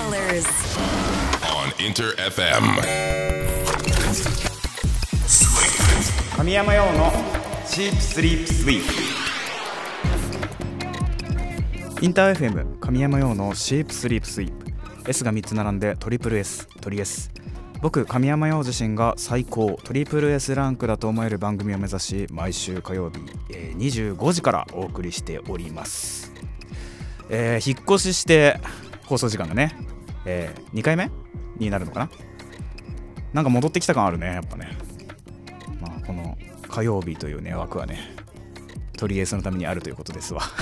colors. on Inter FM. 神山用のシープスリープスイープインター FM 神山用のシープスリープスイープ S が3つ並んでトリプル S トリ S 僕神山陽自身が最高。トリプル S ランクだと思える番組を目指し毎週火曜日、えー25時からお送りしております、えー引っ越しして放送時間がね、え2回目？になるのかな？なんか戻ってきた感あるねやっぱね。まあこの火曜日というね枠はねトリエースのためにあるということですわ。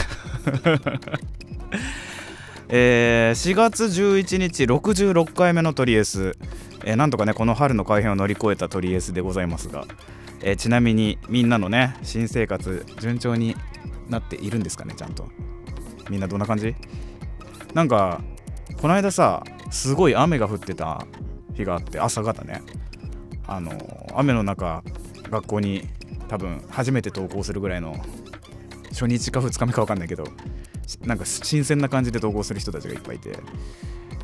えー4月11日66回目のトリエス、えーなんとかねこの春の改編を乗り越えたトリエスでございますが、えーちなみにみんなのね新生活順調になっているんですかねちゃんと。みんなどんな感じ？なんかこの間さすごい雨が降ってた日があって朝方ね。あの雨の中学校に多分初めて登校するぐらいの初日か2日目か分かんないけどなんか新鮮な感じで登校する人たちがいっぱいいてい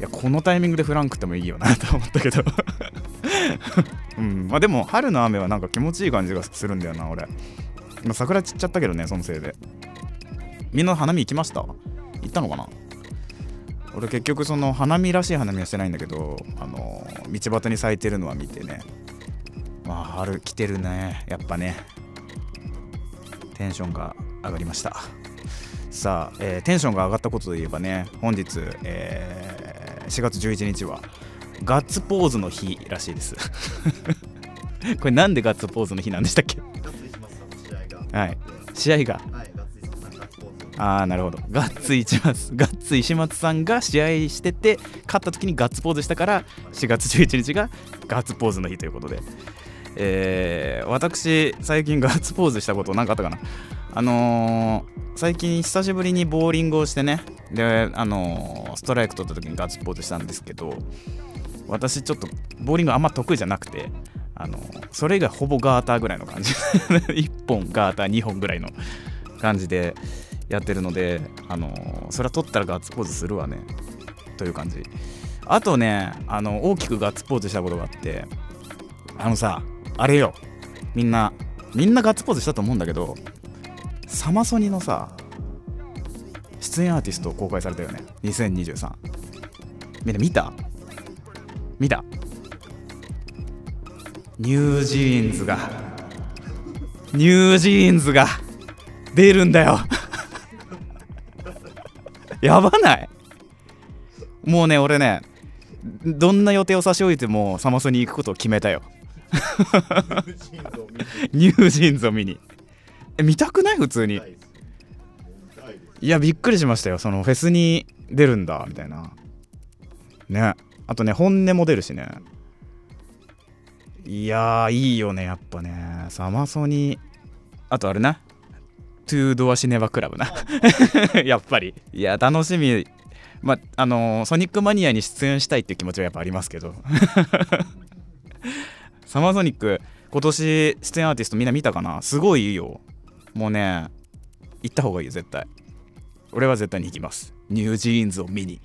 やこのタイミングでフランクってもいいよなと思ったけど。うん。まあでも春の雨はなんか気持ちいい感じがするんだよな俺。今桜散っちゃったけどねそのせいで。みんな花見行きました？行ったのかな？俺結局その花見らしい花見はしてないんだけどあの道端に咲いてるのは見てね。まあ春来てるね。やっぱね。テンションが上がりました。さあ、えーテンションが上がったことで言えばね本日、えー4月11日はガッツポーズの日らしいです。これなんでガッツポーズの日なんでしたっけ？はい。試合がああなるほど。ガッツ石松ガッツ石松さんが試合してて勝った時にガッツポーズしたから4月11日がガッツポーズの日ということで、えー私最近ガッツポーズしたこと何かあったかな？あのー最近久しぶりにボーリングをしてね。であのーストライク取った時にガッツポーズしたんですけど私ちょっとボーリングあんま得意じゃなくてあのそれ以外ほぼガーターぐらいの感じ。1本ガーター2本ぐらいの感じで。やってるのであのそれは取ったらガッツポーズするわね。という感じ。あとねあの大きくガッツポーズしたことがあってあのさあれよ。みんなみんなガッツポーズしたと思うんだけどサマソニのさ出演アーティスト公開されたよね。2023みんな見た？見た？ニュージーンズがニュージーンズが出るんだよ。やばない？もうね俺ねどんな予定を差し置いてもサマソニ行くことを決めたよ。ニュージーンズを見に。え見たくない？普通に。いやびっくりしましたよ。そのフェスに出るんだみたいな。ね。あとね本音も出るしね。いやーいいよねやっぱね。サマソニあとあれなトゥードアシネバクラブな。やっぱり。いや楽しみ。まあのーソニックマニアに出演したいっていう気持ちはやっぱありますけど。サマーソニック今年出演アーティストみんな見たかな？すごいいいよ。もうね行った方がいいよ絶対。俺は絶対に行きます。ニュージーンズを見に。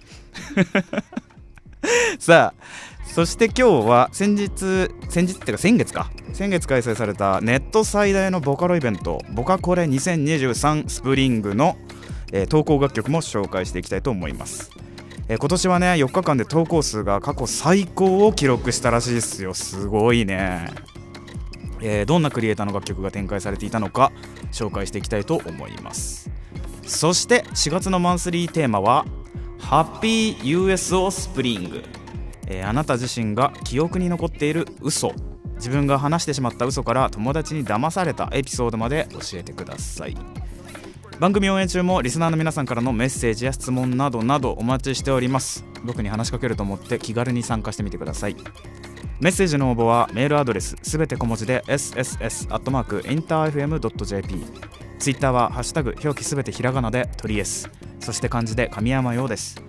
さあそして今日は先日先日っていうか先月か。先月開催されたネット最大のボカロイベントボカコレ2023スプリングの、えー投稿楽曲も紹介していきたいと思います、えー今年はね4日間で投稿数が過去最高を記録したらしいですよ。すごいね。えーどんなクリエイターの楽曲が展開されていたのか紹介していきたいと思います。そして4月のマンスリーテーマは「ハッピー USO スプリング」えーあなた自身が記憶に残っている嘘。自分が話してしまった嘘から友達に騙されたエピソードまで教えてください。番組応援中もリスナーの皆さんからのメッセージや質問などなどお待ちしております。僕に話しかけると思って気軽に参加してみてください。メッセージの応募はメールアドレスすべて小文字で sss.interfm.jp ツイッターはハッシュタグ表記すべてひらがなでトリエスそして漢字で神山用です、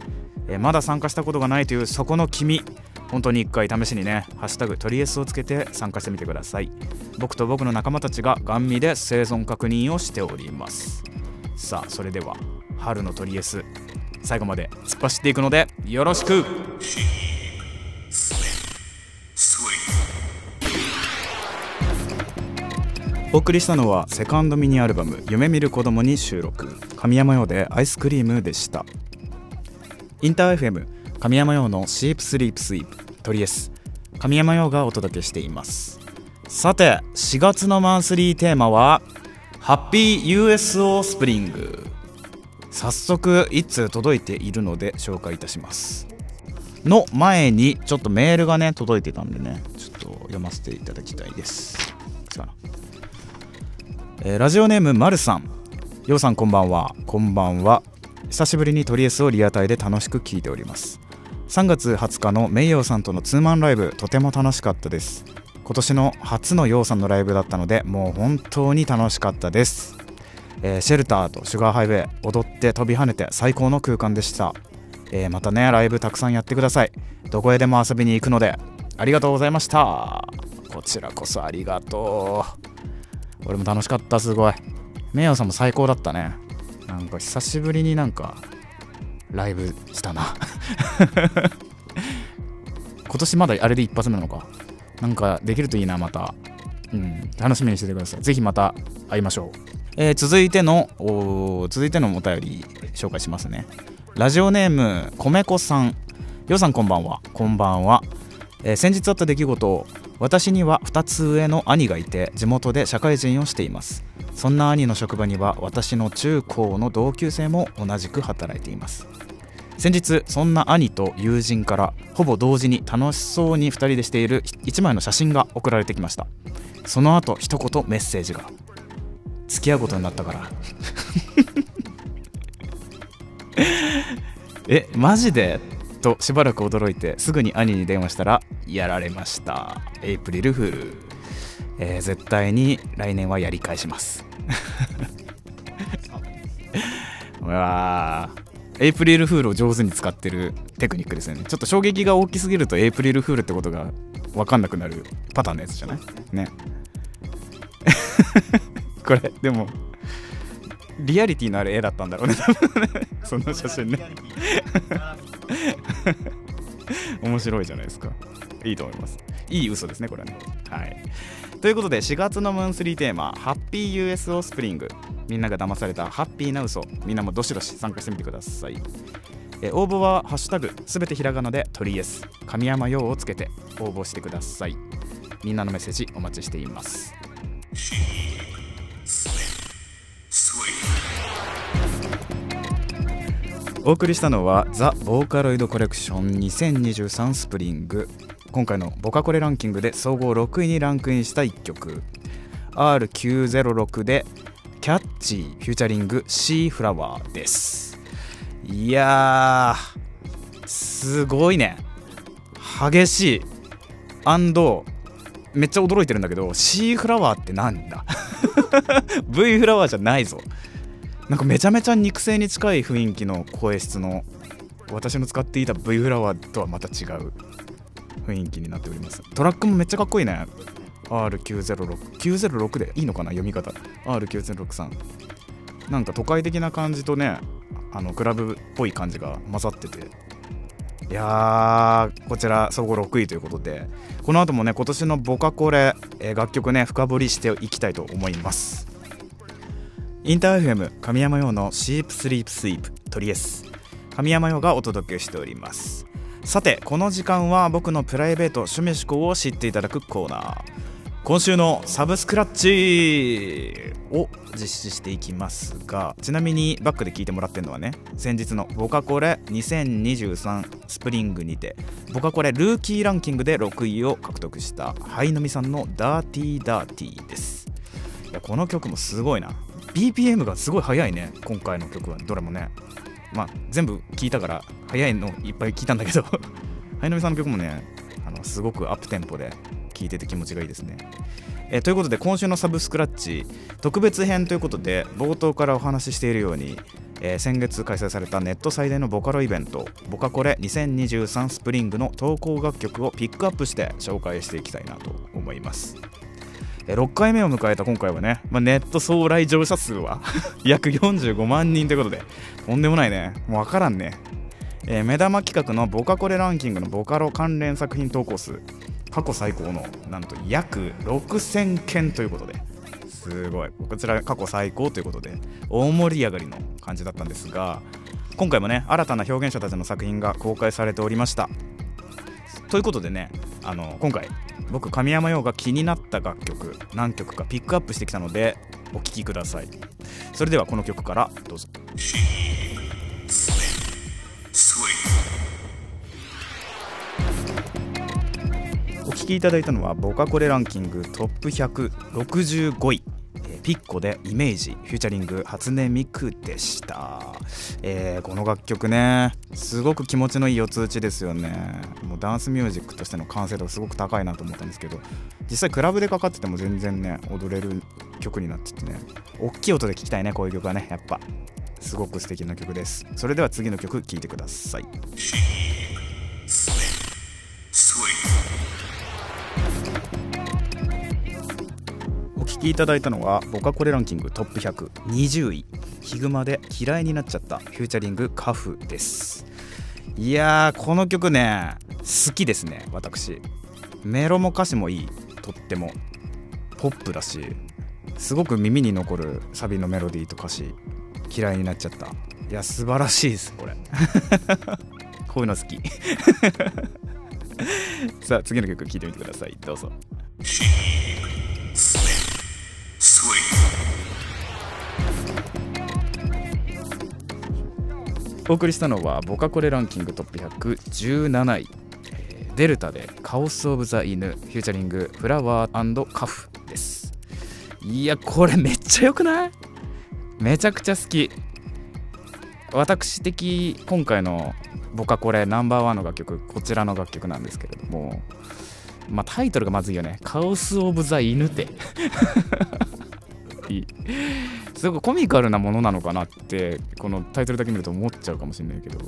えまだ参加したことがないというそこの君。本当に一回試しにね「ハッシュタグトリエス」をつけて参加してみてください。僕と僕の仲間たちがガン見で生存確認をしております。さあそれでは春のトリエス最後まで突っ走っていくのでよろしく。お送りしたのはセカンドミニアルバム「夢見る子供に収録。神山用でアイスクリームでした。インター FM 神山用のシープスリープスイープトリエス神山用がお届けしています。さて4月のマンスリーテーマはハッピー USO スプリング早速いつ届いているので紹介いたします。の前にちょっとメールがね届いてたんでねちょっと読ませていただきたいです。えーラジオネームまるさん。ようさんこんばんは。こんばんは。久しぶりにトリエスをリアタイで楽しく聞いております。3月20日のメイヨーさんとのツーマンライブとても楽しかったです。今年の初のヨウさんのライブだったのでもう本当に楽しかったです、えーシェルターとシュガーハイウェイ踊って飛び跳ねて最高の空間でした、えーまたねライブたくさんやってください。どこへでも遊びに行くのでありがとうございました。こちらこそありがとう。俺も楽しかったすごい。メイヨーさんも最高だったね。なんか久しぶりになんかライブしたな。今年まだあれで一発目なのか。なんかできるといいなまた。うん。楽しみにしててください。ぜひまた会いましょう、えー続いてのお続いてのお便り紹介しますね。ラジオネーム米子さん。ようさんこんばんは。こんばんは、えー先日あった出来事を私には2つ上の兄がいて地元で社会人をしています。そんな兄の職場には私の中高の同級生も同じく働いています。先日そんな兄と友人からほぼ同時に楽しそうに2人でしている1枚の写真が送られてきました。その後一言メッセージが。付き合うことになったから。えマジで？としばらく驚いてすぐに兄に電話したらやられました。エイプリルフー。ル、えー絶対に来年はやり返します。うわエイプリルフールを上手に使ってるテクニックですね。ちょっと衝撃が大きすぎるとエイプリルフールってことが分かんなくなるパターンのやつじゃない？ね。これでもリアリティのある絵だったんだろうね多分ね。その写真ね。面白いじゃないですか。いいと思います。いい嘘ですねこれはね。はい。ということで4月のマンスリーテーマハッピー USO スプリング。みんなが騙されたハッピーな嘘。みんなもどしどし参加してみてください。え応募は「ハッシュタグすべてひらがなでトリエス神山用をつけて応募してください。みんなのメッセージお待ちしています。お送りしたのはザ・ボーカロイドコレクション2023スプリング。今回のボカコレランキングで総合6位にランクインした1曲。R906 でキャッチーフューチャリングシーフラワーです。いやすごいね。激しい。めっちゃ驚いてるんだけどシーフラワーってなんだ？V フラワーじゃないぞ。なんかめちゃめちゃ肉声に近い雰囲気の声質の私の使っていた V フラワーとはまた違う雰囲気になっております。トラックもめっちゃかっこいいね。R906906 でいいのかな？読み方？R9063 なんか都会的な感じとねあのクラブっぽい感じが混ざってて。いやーこちら総合6位ということで。この後もね今年のボカコレ、え楽曲ね深掘りしていきたいと思います。インター FM 神山用のシープスリープスイープトリエス神山用がお届けしております。さてこの時間は僕のプライベート趣味思考を知っていただくコーナー。今週のサブスクラッチを実施していきますがちなみにバックで聞いてもらってるのはね先日のボカコレ2023スプリングにてボカコレルーキーランキングで6位を獲得したハイノミさんのダーティーダーティーです。いやこの曲もすごいな。BPM がすごい速いね今回の曲はどれもね。まあ全部聞いたから速いのいっぱい聞いたんだけど。ハイノミさんの曲もねあのすごくアップテンポで聴いてて気持ちがいいですね。えということで今週のサブスクラッチ特別編ということで冒頭からお話ししているように、えー先月開催されたネット最大のボカロイベントボカコレ2023スプリングの投稿楽曲をピックアップして紹介していきたいなと思います。6回目を迎えた今回はね、まあ、ネット総来場者数は 約45万人ということでとんでもないね。もう分からんね、えー目玉企画のボカコレランキングのボカロ関連作品投稿数過去最高のなんと約6000件ということで。すごい。こちら過去最高ということで大盛り上がりの感じだったんですが今回もね新たな表現者たちの作品が公開されておりました。ということでねあの今回僕神山羊が気になった楽曲何曲かピックアップしてきたのでお聴きください。それではこの曲からどうぞ。お聴きいただいたのはボカコレランキングトップ165位。ピッコでイメージフューチャリング初音ミクでした、えーこの楽曲ねすごく気持ちのいい四つ打ちですよね。もうダンスミュージックとしての完成度がすごく高いなと思ったんですけど実際クラブでかかってても全然ね踊れる曲になっててね。大きい音で聴きたいねこういう曲はねやっぱ。すごく素敵な曲です。それでは次の曲聴いてください。お聴きいただいたのはボカコレランキングトップ120位。ヒグマで嫌いになっちゃったフューチャリングカフです。いやーこの曲ね好きですね私。メロも歌詞もいい。とっても。ポップだしすごく耳に残るサビのメロディーと歌詞。嫌いになっちゃった。いや素晴らしいですこれ。こういうの好き。さあ次の曲聴いてみてください。どうぞ。お送りしたのはボカコレランキングトップ117位、デルタでカオス・オブ・ザ・犬フューチャリングフラワーカフです。いやこれめっちゃ良くない？めちゃくちゃ好き。私的今回のボカコレナンバーワンの楽曲こちらの楽曲なんですけれどもまあタイトルがまずいよね。カオス・オブ・ザ・犬って。い いすごくコミカルなものなのかなってこのタイトルだけ見ると思っちゃうかもしれないけど。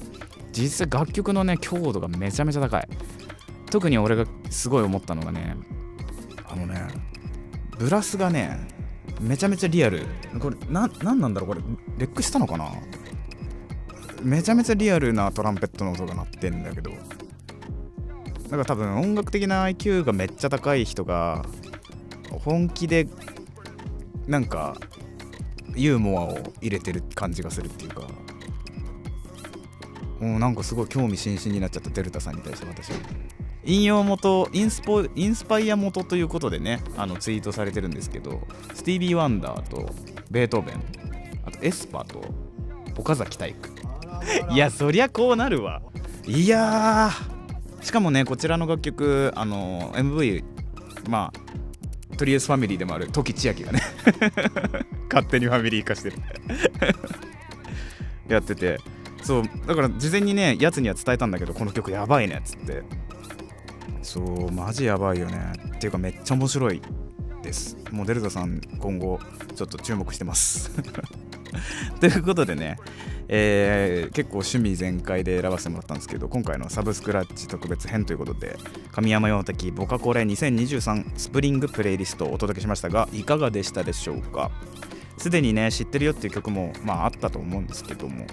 実際楽曲のね強度がめちゃめちゃ高い。特に俺がすごい思ったのがねあのねブラスがねめちゃめちゃリアル。これななんなんだろう？これレックしたのかな？めちゃめちゃリアルなトランペットの音が鳴ってんだけど。だか多分音楽的な IQ がめっちゃ高い人が本気でなんかユーモアを入れてる感じがするっていうか。もうなんかすごい興味津々になっちゃったデルタさんに対して私は。引用元インスポインスパイア元ということでねあのツイートされてるんですけどスティービー・ワンダーとベートーベンあとエスパーと岡崎体育。いやそりゃこうなるわ。いやー。しかもねこちらの楽曲あの MV まあトリエスファミリーでもある時千秋がね勝手にファミリー化してる。やってて。そうだから事前にねやつには伝えたんだけどこの曲やばいねっつって。そうマジやばいよね。っていうかめっちゃ面白い。です。もうデルタさん今後ちょっと注目してます。ということでね、えー結構趣味全開で選ばせてもらったんですけど今回のサブスクラッチ特別編ということで神山陽的ボカコレ2023スプリングプレイリストをお届けしましたがいかがでしたでしょうか？すでにね知ってるよっていう曲もまああったと思うんですけども、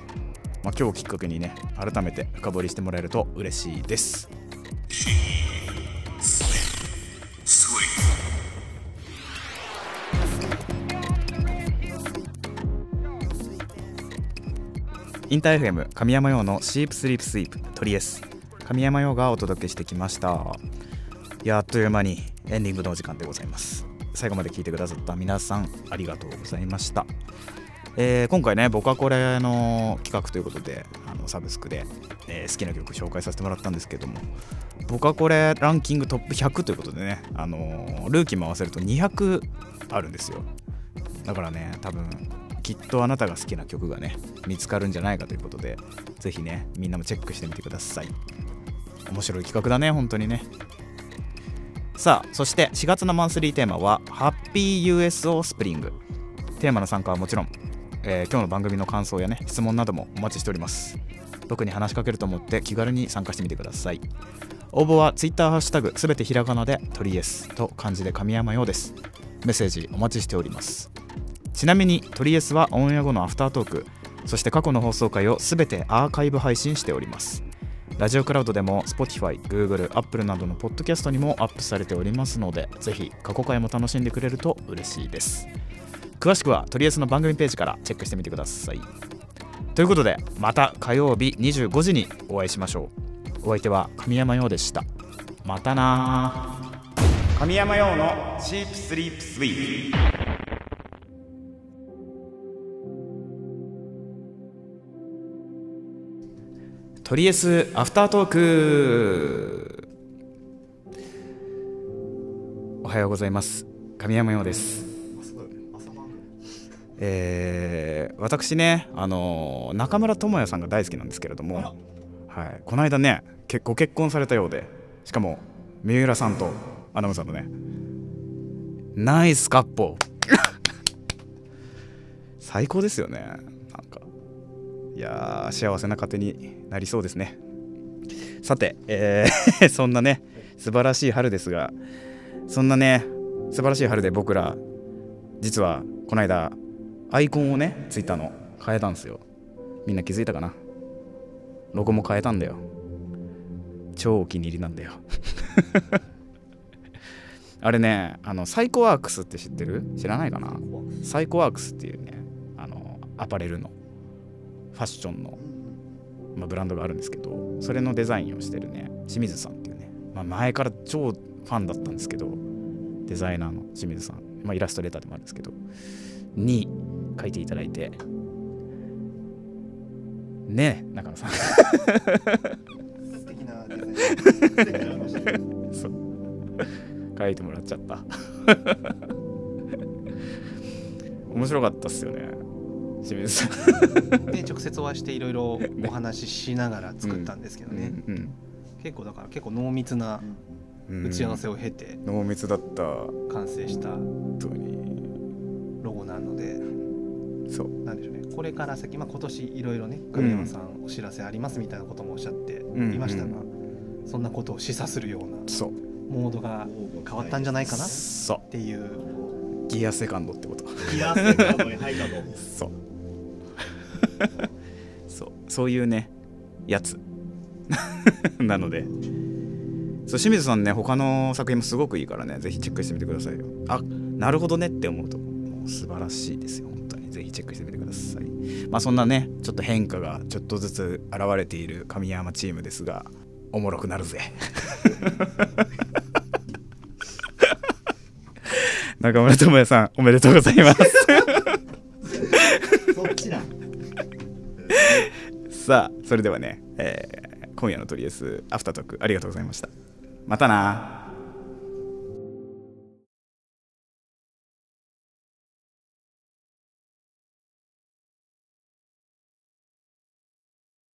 まあ、今日きっかけにね改めて深掘りしてもらえると嬉しいです。インター FM 神山陽のシープスリープスイープトリエス神山陽がお届けしてきました。いやあっという間にエンディングのお時間でございます。最後まで聞いてくださった皆さんありがとうございました。えー今回ね僕はこれの企画ということであのサブスクで、えー好きな曲紹介させてもらったんですけども僕はこれランキングトップ100ということでね、あのールーキーも合わせると200あるんですよ。だからね多分きっとあなたが好きな曲がね見つかるんじゃないかということでぜひねみんなもチェックしてみてください。面白い企画だね本当にね。さあそして4月のマンスリーテーマはハッピー USO スプリングテーマの参加はもちろん、えー今日の番組の感想やね質問などもお待ちしております。僕に話しかけると思って気軽に参加してみてください。応募は Twitter ハッシュタグすべてひらがなでトリエスと漢字で神山用です。メッセージお待ちしております。ちなみにトリエスはオンエア後のアフタートークそして過去の放送回をすべてアーカイブ配信しております。ラジオクラウドでも Spotify、Google、Apple などのポッドキャストにもアップされておりますのでぜひ過去回も楽しんでくれると嬉しいです。詳しくはトリエスの番組ページからチェックしてみてください。ということでまた火曜日25時にお会いしましょう。お相手は神山陽でした。またな神山陽のチープスリープスイートトリエスアフタートーク。おはようございます。神山陽です。えー私ね、あのー中村智也さんが大好きなんですけれども、はい、この間ね結ご結婚されたようでしかも三浦さんとアナウンサーのね。ナイスカッポ。最高ですよねなんかいやー幸せな家庭になりそうですね。さて、えー そんなね素晴らしい春ですがそんなね素晴らしい春で僕ら実はこの間アイコンをねツイッターの変えたんですよ。みんな気づいたかな？ロゴも変えたんだよ。超お気に入りなんだよ。あれねあのサイコワークスって知ってる？知らないかな？サイコワークスっていうねあのアパレルの。ァッションの、まあ、ブランドがあるんですけどそれのデザインをしてるね清水さんっていうね、まあ、前から超ファンだったんですけどデザイナーの清水さん、まあ、イラストレーターでもあるんですけどに書いていただいてねえ中野さん。素敵なデザイン。そう。書いてもらっちゃった。面白かったっすよね清水さん。で直接お会いしていろいろ お話ししながら作ったんですけどね、うん結構だから結構濃密なうん。打ち合わせを経て濃密だった。完成したロゴなのでそう。なんでしょうね。これから先、まあ、今年いろいろね神山さんお知らせありますみたいなこともおっしゃっていましたが、そんなことを示唆するようなそう。モードが変わったんじゃないかなっそていう。うギアセカンドってこと。ギアセカンドに入ったと そう そうそういうねやつ。なので。そう清水さんね他の作品もすごくいいからねぜひチェックしてみてくださいよ。あなるほどねって思うともう素晴らしいですよ本当に。ぜひチェックしてみてください。まあそんなねちょっと変化がちょっとずつ現れている神山チームですがおもろくなるぜ。中村智也さんおめでとうございます。さあそれではね、えー今夜のトリエスアフタートークありがとうございました。またな